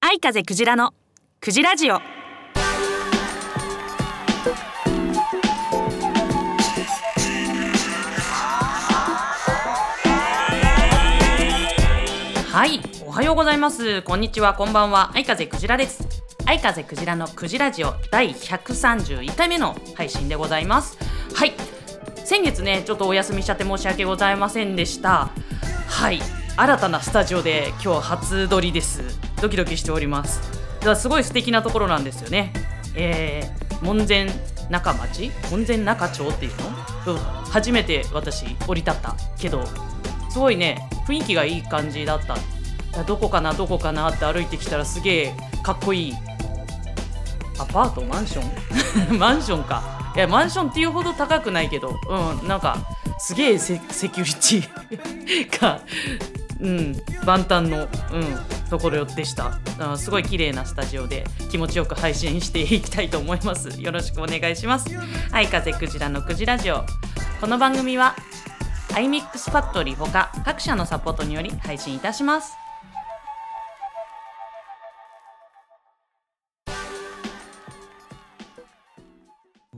愛風クジラのクジラジオ。はいおはようございます。こんにちは。こんばんは。愛風クジラです。愛風クジラのクジラジオ第131回目の配信でございます。はい先月ねちょっとお休みしちゃって申し訳ございませんでした。はい。新たなスタジオで今日初撮りです。ドキドキしております。だからすごい素敵なところなんですよね。えー、門前仲町？門前仲町っていうの、うん、初めて私降り立ったけどすごいね雰囲気がいい感じだった。だどこかなどこかなって歩いてきたらすげえかっこいい。アパート？マンション？マンションか。いやマンションっていうほど高くないけどうんなんかすげえセセキュリティ がうん万端の、うん、ところでした。あすごい綺麗なスタジオで気持ちよく配信していきたいと思います。よろしくお願いします。はい風クジラのクジラジオ。この番組は iMix ファクトリーほか各社のサポートにより配信いたします。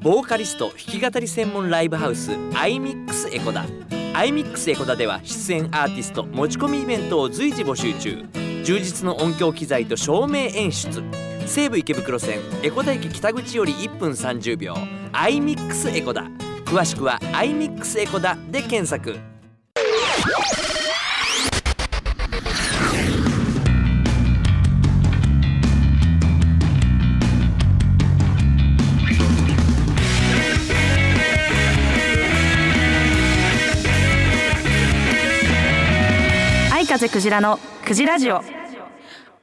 ボーカリスト弾き語り専門ライブハウス iMix エコダ。iMix エコダでは出演アーティスト持ち込みイベントを随時募集中。充実の音響機材と照明演出。西武池袋線江古田駅北口より1分30秒。iMix エコダ。詳しくは iMix エコダで検索。風クジラのクジラジオ。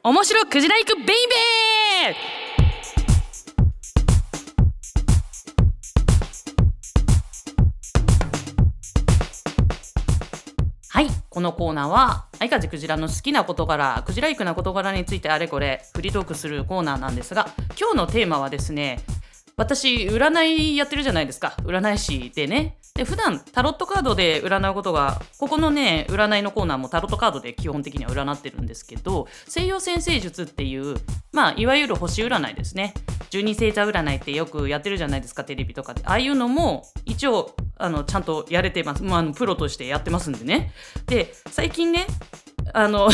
面白クジラ行くベイベー。はいこのコーナーは愛風クジラの好きな事柄クジライクな事柄についてあれこれフリートークするコーナーなんですが今日のテーマはですね私占いやってるじゃないですか。占い師でね。で普段タロットカードで占うことがここのね占いのコーナーもタロットカードで基本的には占ってるんですけど西洋占星術っていうまあいわゆる星占いですね。十二星座占いってよくやってるじゃないですかテレビとかで。ああいうのも一応あのちゃんとやれてます、まああの、プロとしてやってますんでね。で最近ねあの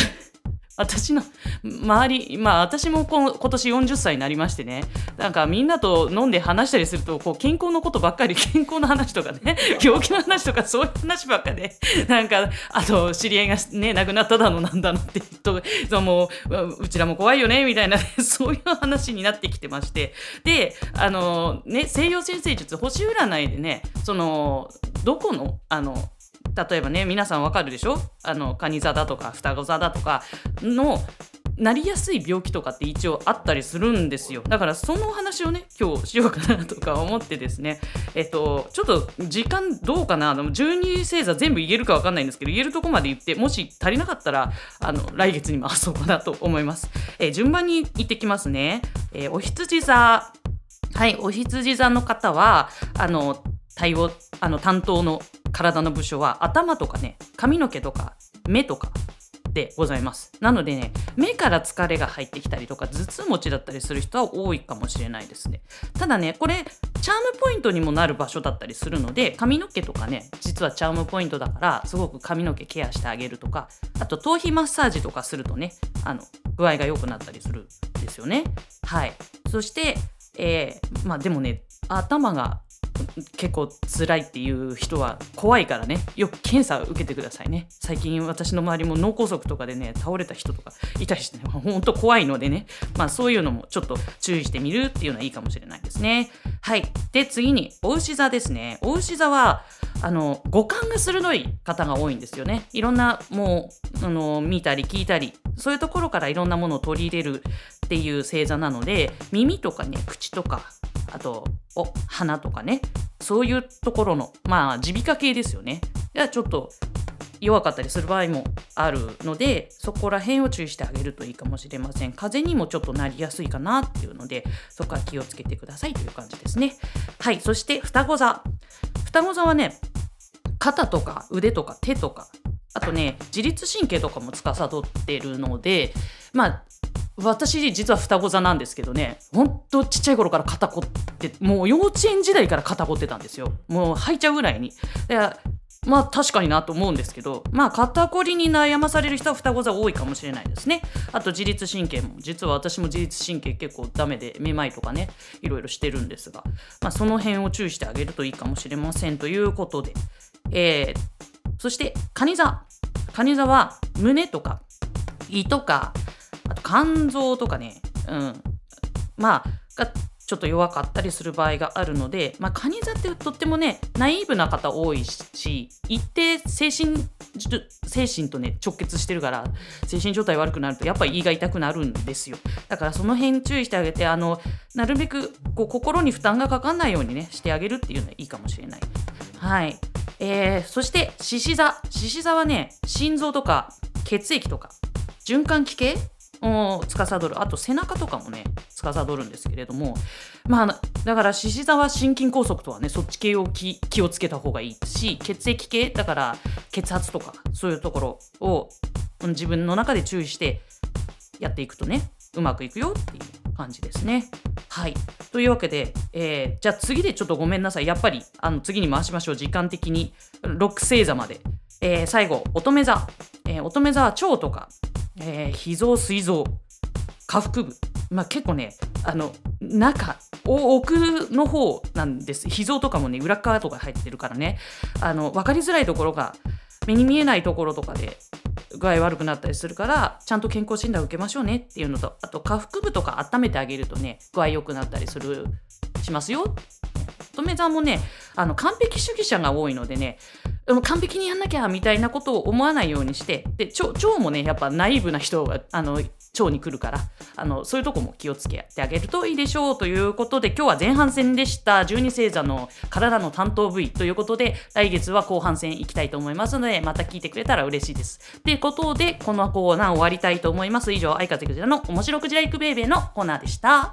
私の周りまあ私も今年40歳になりましてね。なんかみんなと飲んで話したりするとこう健康のことばっかり健康の話とかね病気の話とかそういう話ばっかでなんかあと知り合いがね亡くなっただのなんだのって言うとそうもううちらも怖いよねみたいなそういう話になってきてまして。であのね西洋占星術星占いでねそのどこのあの例えばね皆さんわかるでしょ？あの蟹座だとか双子座だとかのなりやすい病気とかって一応あったりするんですよ。だからそのお話をね今日しようかなとか思ってですね。えっとちょっと時間どうかな？でも12星座全部言えるかわかんないんですけど言えるとこまで言ってもし足りなかったらあの来月に回そうかなと思います、え順番に言ってきますね、えーお羊座。はい、お羊座の方はあの対応あの担当の体の部署は頭とかね髪の毛とか目とかでございます。なのでね目から疲れが入ってきたりとか頭痛持ちだったりする人は多いかもしれないですね。ただねこれチャームポイントにもなる場所だったりするので髪の毛とかね実はチャームポイントだからすごく髪の毛ケアしてあげるとかあと頭皮マッサージとかするとねあの具合が良くなったりするんですよね。はい。そしてえーまあでもね頭が結構辛いっていう人は怖いからね。よく検査を受けてくださいね。最近私の周りも脳梗塞とかでね倒れた人とかいたりして、ね、ほんと怖いのでね。まあそういうのもちょっと注意してみるっていうのはいいかもしれないですね。はい。で次にお牛座ですね。お牛座はあの五感が鋭い方が多いんですよね。いろんなもうあの見たり聞いたりそういうところからいろんなものを取り入れるっていう星座なので耳とかね口とかあとお鼻とかねそういうところのまあ耳鼻科系ですよね。ではちょっと弱かったりする場合もあるのでそこら辺を注意してあげるといいかもしれません。風邪にもちょっとなりやすいかなっていうのでそこは気をつけてくださいという感じですね。はいそして双子座。双子座はね肩とか腕とか手とかあとね自律神経とかも司ってるのでまあ私実は双子座なんですけどねほんとちっちゃい頃から肩こってもう幼稚園時代から肩こってたんですよ。もう吐いちゃうぐらいに。でまあ確かになと思うんですけどまあ肩こりに悩まされる人は双子座多いかもしれないですね。あと自律神経も実は私も自律神経結構ダメでめまいとかねいろいろしてるんですが、まあ、その辺を注意してあげるといいかもしれませんということで、えー、そして蟹座。蟹座は胸とか胃とかあと肝臓とかねうん。まあがちょっと弱かったりする場合があるので、まあ、カニ座ってとってもねナイーブな方多いし一定精神精神とね直結してるから精神状態悪くなるとやっぱり胃が痛くなるんですよ。だからその辺注意してあげてあのなるべくこう心に負担がかかんないようにねしてあげるっていうのはいいかもしれない。はい。えー、そして獅子座。獅子座はね心臓とか血液とか循環器系を司るあと背中とかもね司るんですけれどもまあだから獅子座は心筋梗塞とはねそっち系を気をつけた方がいいし血液系だから血圧とかそういうところを自分の中で注意してやっていくとねうまくいくよっていう感じですね。はい。というわけで、えー、じゃあ次でちょっとごめんなさい。やっぱりあの次に回しましょう。時間的に。六星座まで。えー、最後、乙女座。えー、乙女座は腸とかえー、脾臓膵臓下腹部。まあ結構ねあの中奥の方なんです。脾臓とかもね裏側とか入ってるからね。あの分かりづらいところが目に見えないところとかで具合悪くなったりするからちゃんと健康診断を受けましょうねっていうのとあと下腹部とか温めてあげるとね具合良くなったりするしますよ。乙女座もねあの完璧主義者が多いのでね完璧にやんなきゃみたいなことを思わないようにしてで腸もねやっぱナイーブな人があの腸に来るからあのそういうとこも気をつけてあげるといいでしょうということで今日は前半戦でした12星座の体の担当部位ということで来月は後半戦いきたいと思いますのでまた聞いてくれたら嬉しいです。ということでこのコーナー終わりたいと思います。以上相風クジラの面白クジライクベイベーのコーナーでした。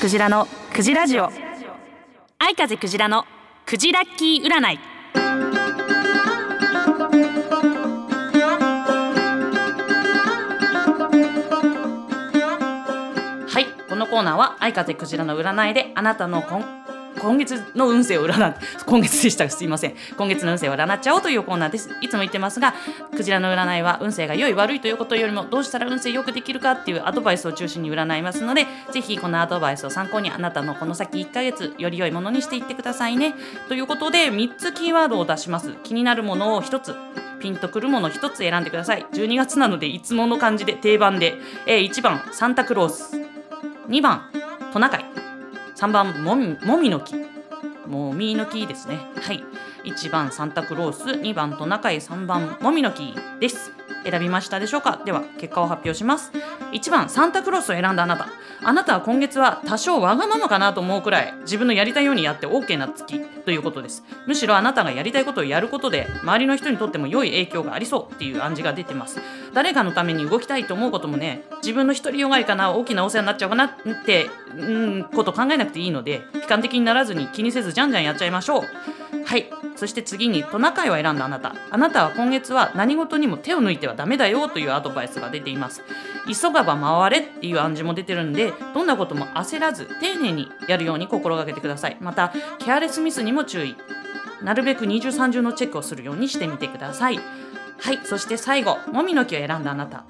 クジラのクジラジオ。愛風クジラのクジラッキー占い。はいこのコーナーは愛風クジラの占いであなたの今今月の運勢を占今月でしたすいません。今月の運勢を占っちゃおうというコーナーです。いつも言ってますがクジラの占いは運勢が良い悪いということよりもどうしたら運勢よくできるかっていうアドバイスを中心に占いますのでぜひこのアドバイスを参考にあなたのこの先1ヶ月より良いものにしていってくださいね。ということで3つキーワードを出します。気になるものを1つピンとくるもの1つ選んでください。12月なのでいつもの感じで定番で、え、1番。サンタクロース。2番。トナカイ。3番もみもみの木。もみの木ですね。はい。1番サンタクロース。2番トナカイ。3番もみの木です。選びましたでしょうか？では結果を発表します。1番サンタクロースを選んだあなた。あなたは今月は多少わがままかなと思うくらい自分のやりたいようにやって OK な月ということです。むしろあなたがやりたいことをやることで周りの人にとっても良い影響がありそうっていう暗示が出てます。誰かのために動きたいと思うこともね自分の独りよがりかな大きなお世話になっちゃうかなってうんこと考えなくていいので悲観的にならずに気にせずじゃんじゃんやっちゃいましょう。はい。そして次にトナカイを選んだあなた。あなたは今月は何事にも手を抜いてはダメだよというアドバイスが出ています。急がば回れっていう暗示も出てるんでどんなことも焦らず丁寧にやるように心がけてください。またケアレスミスにも注意。なるべく二重三重のチェックをするようにしてみてください。はい。そして最後もみの木を選んだあなた。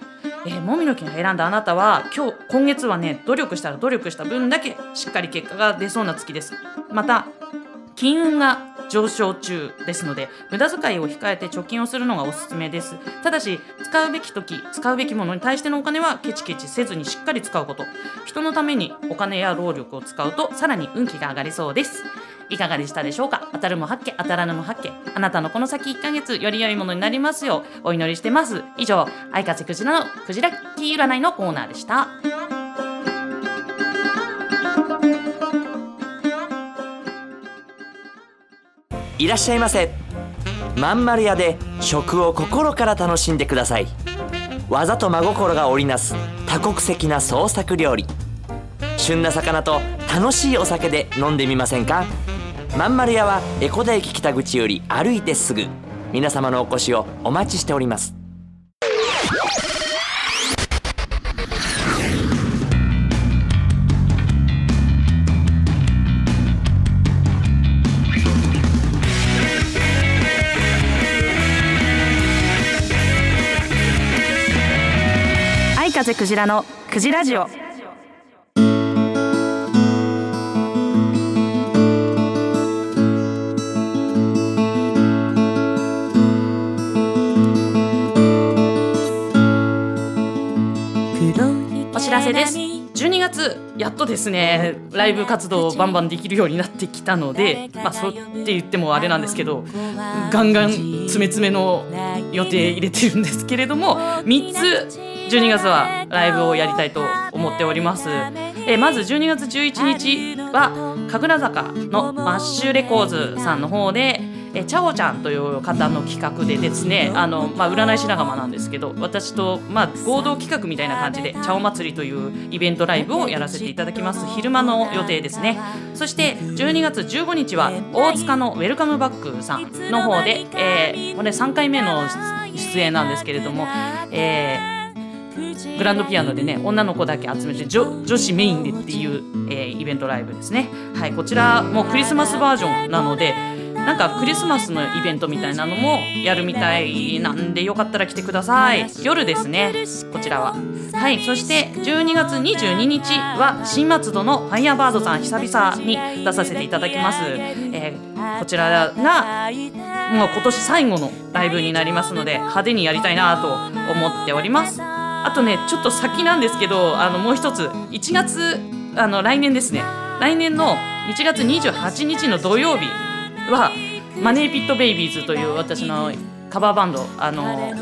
えー、もみの木を選んだあなたは今日今月はね努力したら努力した分だけしっかり結果が出そうな月です。また金運が上昇中ですので無駄遣いを控えて貯金をするのがおすすめです。ただし使うべき時使うべきものに対してのお金はケチケチせずにしっかり使うこと。人のためにお金や労力を使うとさらに運気が上がりそうです。いかがでしたでしょうか？当たるも八家当たらぬも八家あなたのこの先1ヶ月より良いものになりますようお祈りしてます。以上愛風クジラのクジラキー占いのコーナーでした。いらっしゃいませ。まんまる屋で食を心から楽しんでください。技と真心が織りなす多国籍な創作料理。旬な魚と楽しいお酒で飲んでみませんか？まんまる屋は江古田駅北口より歩いてすぐ。皆様のお越しをお待ちしております。風クジラのクジラジオ。お知らせです。12月やっとですねライブ活動をバンバンできるようになってきたのでまあそうって言ってもあれなんですけどガンガン詰め詰めの予定入れてるんですけれども3つ12月はライブをやりたいと思っております。えまず12月11日は神楽坂のマッシュレコーズさんの方でえチャオちゃんという方の企画でですねあの、まあ、占い師仲間なんですけど私と、まあ、合同企画みたいな感じで「チャオ祭り」というイベントライブをやらせていただきます。昼間の予定ですね。そして12月15日は大塚のウェルカムバックさんの方で、えーこれ3回目の出演なんですけれども、えーグランドピアノでね女の子だけ集めて女女子メインでっていう、えーイベントライブですね。はいこちらもクリスマスバージョンなのでなんかクリスマスのイベントみたいなのもやるみたいなんでよかったら来てください。夜ですねこちらは。はいそして12月22日は新松戸のファイヤーバードさん久々に出させていただきます、えーこちらがもう今年最後のライブになりますので派手にやりたいなと思っております。あとねちょっと先なんですけどあのもう一つ1月あの来年ですね。来年の1月28日の土曜日はマネーピットベイビーズという私のカバーバンドあの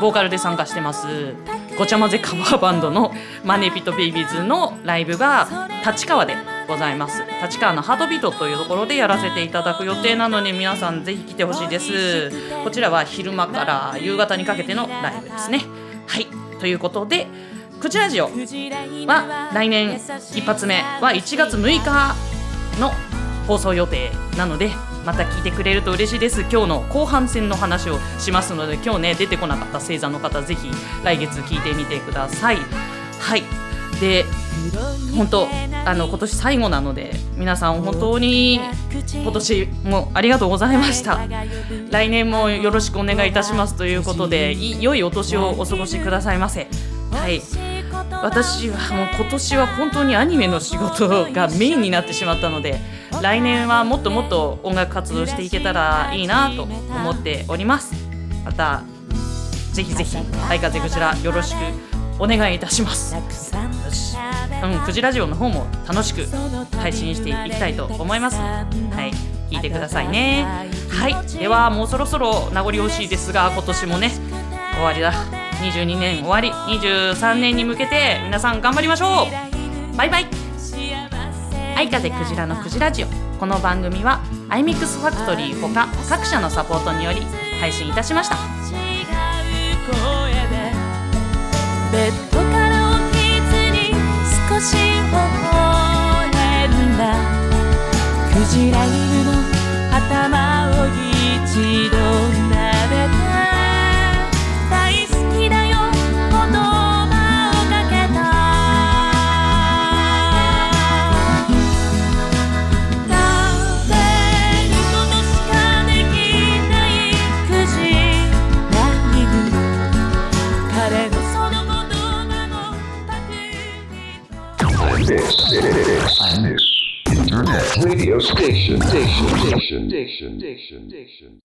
ボーカルで参加してますごちゃ混ぜカバーバンドのマネーピットベイビーズのライブが立川でございます。立川のハートビートというところでやらせていただく予定なので皆さんぜひ来てほしいです。こちらは昼間から夕方にかけてのライブですね。はい。ということでクチラジオは来年一発目は1月6日の放送予定なのでまた聞いてくれると嬉しいです。今日の後半戦の話をしますので今日ね出てこなかった星座の方ぜひ来月聞いてみてください。はい。で本当あの今年最後なので皆さん本当に今年もありがとうございました。来年もよろしくお願いいたしますということでい良いお年をお過ごしくださいませ。はい。私はもう今年は本当にアニメの仕事がメインになってしまったので来年はもっともっと音楽活動していけたらいいなと思っております。またぜひぜひ「はい風クジラ」よろしくお願いいたします。うん、クジラジオの方も楽しく配信していきたいと思います。はい聞いてくださいね。はいではもうそろそろ名残惜しいですが今年もね終わりだ。22年終わり。23年に向けて皆さん頑張りましょう。バイバイ。愛風クジラのクジラジオ。この番組はアイミックスファクトリーほか各社のサポートにより配信いたしました。ジラ犬の頭を一度 diction, diction, diction.